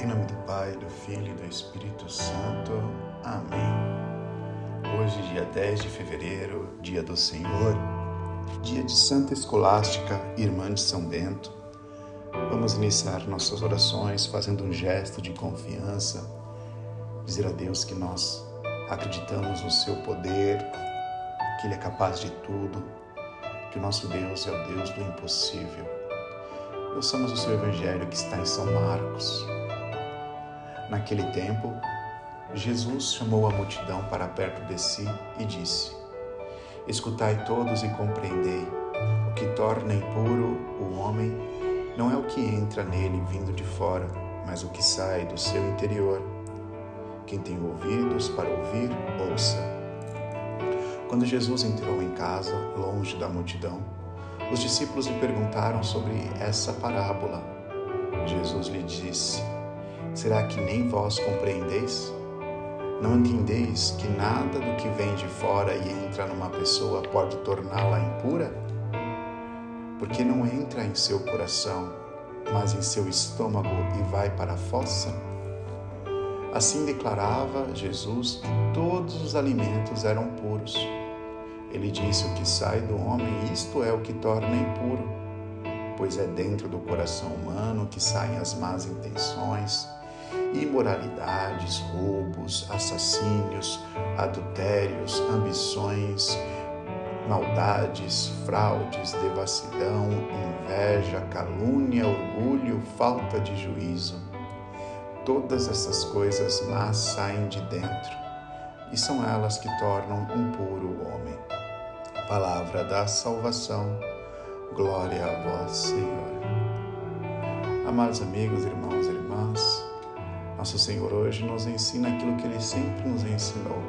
Em nome do Pai, do Filho e do Espírito Santo. Amém. Hoje, dia 10 de fevereiro, dia do Senhor, dia de Santa Escolástica, irmã de São Bento. Vamos iniciar nossas orações fazendo um gesto de confiança, dizer a Deus que nós acreditamos no seu poder, que Ele é capaz de tudo, que o nosso Deus é o Deus do impossível. Ouçamos o seu Evangelho que está em São Marcos, Naquele tempo, Jesus chamou a multidão para perto de si e disse: Escutai todos e compreendei. O que torna impuro o homem não é o que entra nele vindo de fora, mas o que sai do seu interior. Quem tem ouvidos para ouvir, ouça. Quando Jesus entrou em casa, longe da multidão, os discípulos lhe perguntaram sobre essa parábola. Jesus lhe disse: Será que nem vós compreendeis? Não entendeis que nada do que vem de fora e entra numa pessoa pode torná-la impura? Porque não entra em seu coração, mas em seu estômago e vai para a fossa? Assim declarava Jesus que todos os alimentos eram puros. Ele disse: O que sai do homem, isto é o que torna impuro, pois é dentro do coração humano que saem as más intenções imoralidades, roubos, assassínios, adultérios, ambições, maldades, fraudes, devassidão, inveja, calúnia, orgulho, falta de juízo. Todas essas coisas más saem de dentro e são elas que tornam impuro o homem. Palavra da salvação. Glória a vós, Senhor. Amados amigos, irmãos e irmãs, nosso Senhor hoje nos ensina aquilo que Ele sempre nos ensinou.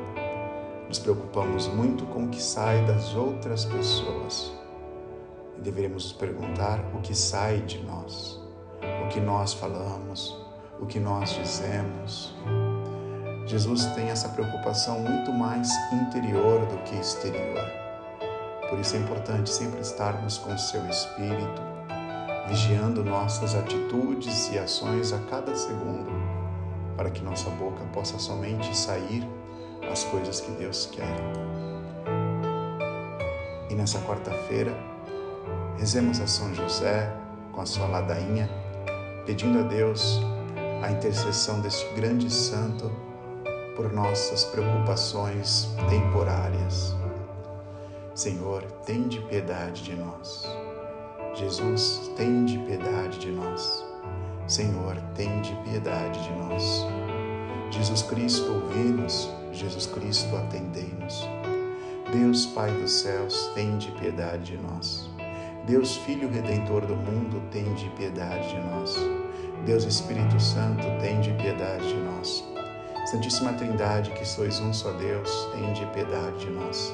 Nos preocupamos muito com o que sai das outras pessoas e deveremos nos perguntar o que sai de nós, o que nós falamos, o que nós dizemos. Jesus tem essa preocupação muito mais interior do que exterior. Por isso é importante sempre estarmos com o seu espírito, vigiando nossas atitudes e ações a cada segundo para que nossa boca possa somente sair as coisas que Deus quer. E nessa quarta-feira, rezemos a São José com a sua ladainha, pedindo a Deus a intercessão deste grande santo por nossas preocupações temporárias. Senhor, tende piedade de nós. Jesus, tende piedade de nós. Senhor, tende piedade de nós. Jesus Cristo, ouvi-nos. Jesus Cristo, atendei-nos. Deus Pai dos céus, tende piedade de nós. Deus Filho Redentor do mundo, tende piedade de nós. Deus Espírito Santo, tende piedade de nós. Santíssima Trindade, que sois um só Deus, tende piedade de nós.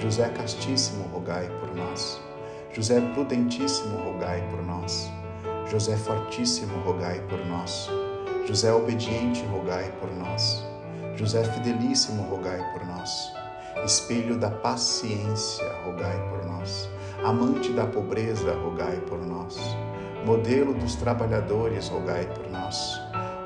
José Castíssimo, rogai por nós. José Prudentíssimo, rogai por nós. José Fortíssimo, rogai por nós. José Obediente, rogai por nós. José Fidelíssimo, rogai por nós. Espelho da paciência, rogai por nós. Amante da pobreza, rogai por nós. Modelo dos trabalhadores, rogai por nós.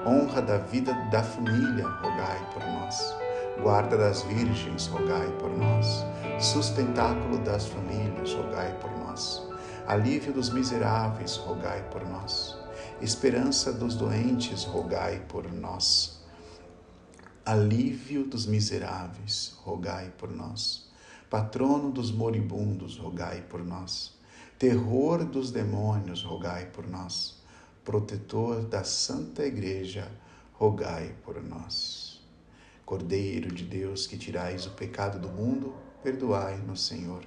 Honra da vida da família, rogai por nós. Guarda das virgens, rogai por nós. Sustentáculo das famílias, rogai por nós Alívio dos miseráveis, rogai por nós. Esperança dos doentes, rogai por nós. Alívio dos miseráveis, rogai por nós. Patrono dos moribundos, rogai por nós. Terror dos demônios, rogai por nós. Protetor da Santa Igreja, rogai por nós. Cordeiro de Deus que tirais o pecado do mundo, perdoai-nos, Senhor.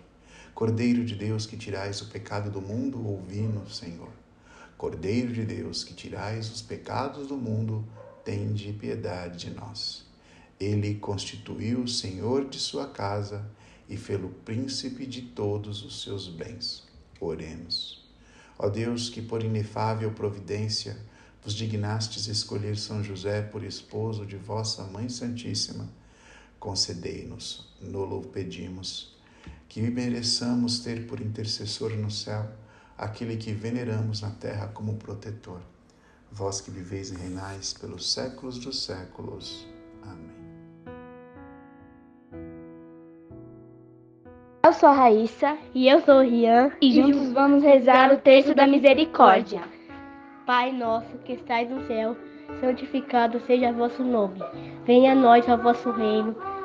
Cordeiro de Deus que tirais o pecado do mundo, ouvi-nos, Senhor. Cordeiro de Deus, que tirais os pecados do mundo, tende piedade de nós. Ele constituiu o Senhor de sua casa e fê-lo príncipe de todos os seus bens. Oremos. Ó Deus, que por inefável providência vos dignastes escolher São José por esposo de vossa Mãe Santíssima, concedei-nos, nolo pedimos, que mereçamos ter por intercessor no céu aquele que veneramos na terra como protetor. Vós que viveis e reinais pelos séculos dos séculos. Amém. Eu sou a Raíssa e eu sou o Rian e juntos vamos rezar o texto da misericórdia. Pai nosso que estais no céu, santificado seja vosso nome. Venha a nós o vosso reino,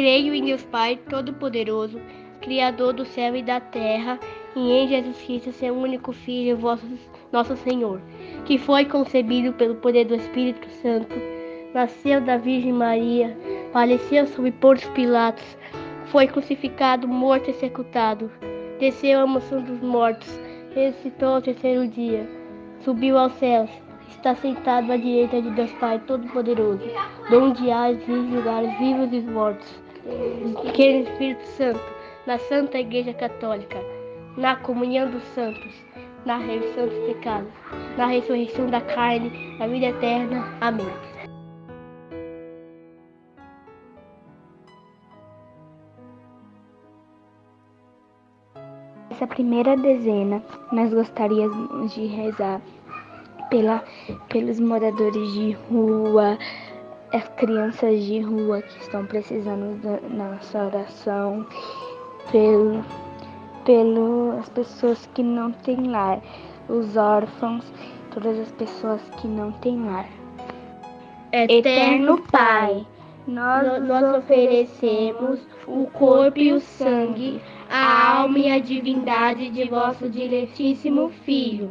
Creio em Deus Pai Todo-Poderoso, Criador do céu e da terra, e em Jesus Cristo, seu único Filho, vosso, nosso Senhor, que foi concebido pelo poder do Espírito Santo, nasceu da Virgem Maria Faleceu sob Pontos Pilatos, foi crucificado, morto e executado. Desceu a moção dos mortos, ressuscitou ao terceiro dia, subiu aos céus, está sentado à direita de Deus Pai Todo-Poderoso, donde há de julgar os vivos e os mortos. Que no Espírito Santo, na Santa Igreja Católica, na comunhão dos santos, na remissão dos pecados, na ressurreição da carne, na vida eterna. Amém. Nessa primeira dezena, nós gostaríamos de rezar pela, pelos moradores de rua, as crianças de rua que estão precisando da nossa oração, pelo, pelas pessoas que não têm lar, os órfãos, todas as pessoas que não têm lar. Eterno Pai, nós, nós oferecemos o corpo e o sangue a alma e a divindade de vosso diletíssimo Filho,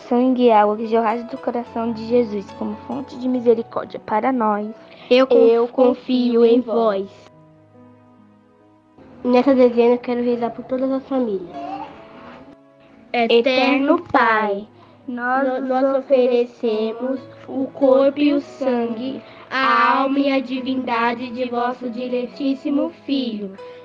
sangue e água que jorraste do coração de Jesus como fonte de misericórdia para nós. Eu confio, eu confio em vós. Nessa dezena quero rezar por todas as famílias. Eterno Pai, nós, nós oferecemos o corpo e o sangue, a alma e a divindade de vosso diletíssimo Filho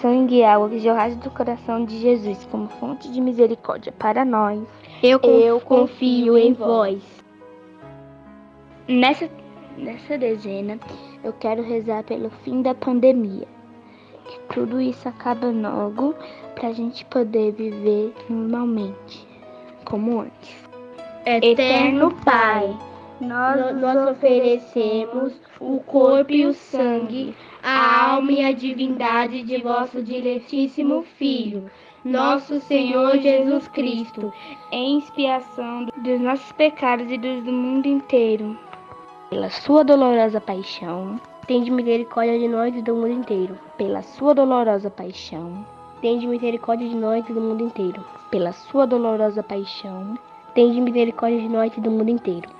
sangue e água que jorraste do coração de Jesus como fonte de misericórdia para nós. Eu, eu confio em vós. Nessa, nessa dezena, eu quero rezar pelo fim da pandemia. Que tudo isso acabe logo para a gente poder viver normalmente, como antes. Eterno Pai, nós, nós oferecemos o corpo e o sangue, a alma e a divindade de vosso diletíssimo Filho, nosso Senhor Jesus Cristo, em expiação dos nossos pecados e dos do mundo inteiro. Pela sua dolorosa paixão, tende misericórdia de nós e do mundo inteiro. Pela sua dolorosa paixão, tende misericórdia de nós e do mundo inteiro. Pela sua dolorosa paixão, tende misericórdia de nós e do mundo inteiro.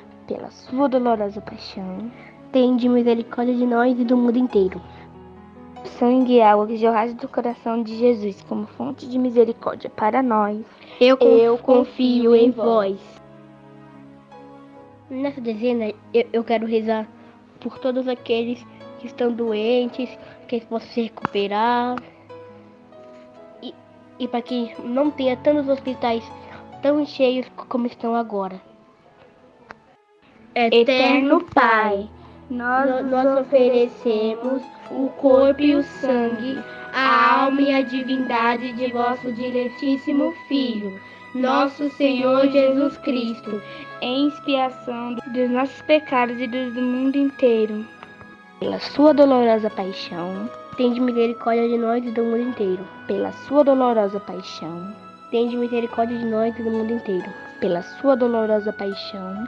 Pela sua dolorosa paixão, tende misericórdia de nós e do mundo inteiro. Sangue e água que jorraste do coração de Jesus como fonte de misericórdia para nós. Eu, eu confio em vós. Nessa dezena, eu, eu quero rezar por todos aqueles que estão doentes, que possam se recuperar. E, e para que não tenha tantos hospitais tão cheios como estão agora. Eterno Pai, nós, nós oferecemos o corpo e o sangue, a alma e a divindade de vosso diletíssimo Filho, nosso Senhor Jesus Cristo, em expiação dos nossos pecados e dos do mundo inteiro. Pela sua dolorosa paixão, tende misericórdia de nós e do mundo inteiro. Pela sua dolorosa paixão, tende misericórdia de nós e do mundo inteiro. Pela sua dolorosa paixão,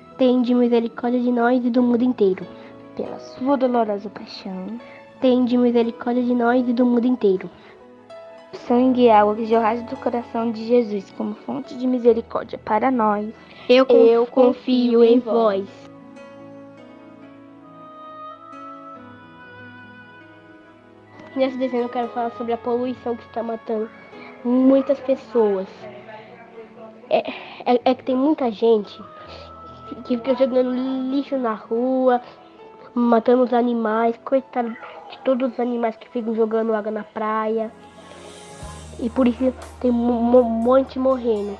tende misericórdia de nós e do mundo inteiro. Pela sua dolorosa paixão, tende misericórdia de nós e do mundo inteiro. Sangue e água que jorraste do coração de Jesus como fonte de misericórdia para nós. Eu, eu confio em vós. Nessa desenho eu quero falar sobre a poluição que está matando muitas pessoas. É, é, é que tem muita gente que fica jogando lixo na rua, matando os animais, coitado de todos os animais que ficam jogando água na praia. E por isso tem um monte morrendo.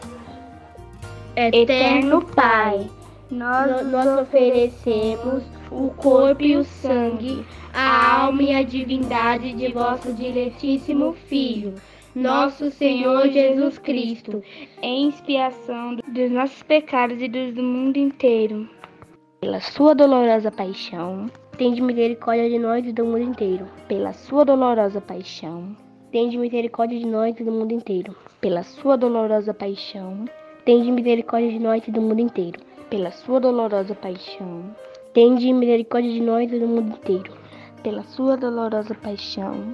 Eterno Pai, nós, nós oferecemos o corpo e o sangue, a alma e a divindade de vosso diletíssimo Filho, nosso Senhor Jesus Cristo, em expiação dos nossos pecados e dos do mundo inteiro. Pela sua dolorosa paixão, tende misericórdia de nós e do mundo inteiro. Pela sua dolorosa paixão, tende misericórdia de nós e do mundo inteiro. Pela sua dolorosa paixão, tende misericórdia de nós e do mundo inteiro. Pela sua dolorosa paixão, tende misericórdia de nós e do mundo inteiro. Pela sua dolorosa paixão,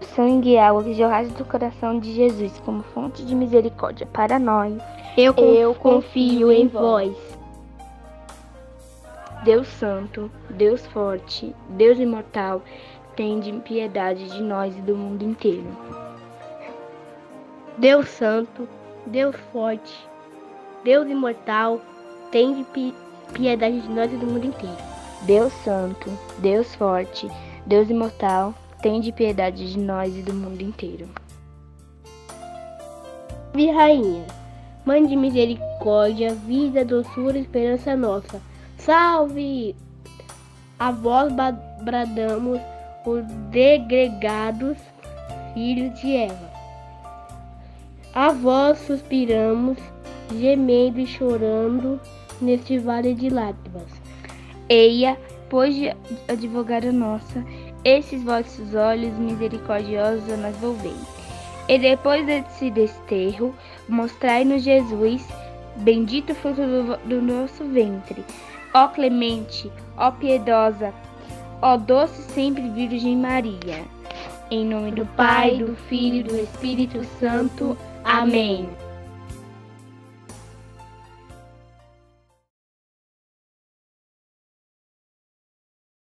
Sangue e água que jorraste do coração de Jesus como fonte de misericórdia para nós. Eu, eu confio em vós. Deus Santo, Deus Forte, Deus Imortal, tende piedade de nós e do mundo inteiro. Deus Santo, Deus Forte, Deus imortal, tem piedade de nós e do mundo inteiro. Deus santo, Deus forte, Deus imortal, tem de piedade de nós e do mundo inteiro. Ave Rainha, Mãe de misericórdia, vida, doçura, esperança nossa. Salve! A vós bradamos os degregados filhos de Eva. A vós suspiramos, gemendo e chorando neste vale de lágrimas. Eia, pois advogada nossa, esses vossos olhos misericordiosos a nós volvei. E depois desse desterro, mostrai-nos Jesus, bendito fruto do, do nosso ventre. Ó clemente, ó piedosa, ó doce sempre Virgem Maria. Em nome do Pai, do Filho e do Espírito Santo. Amém.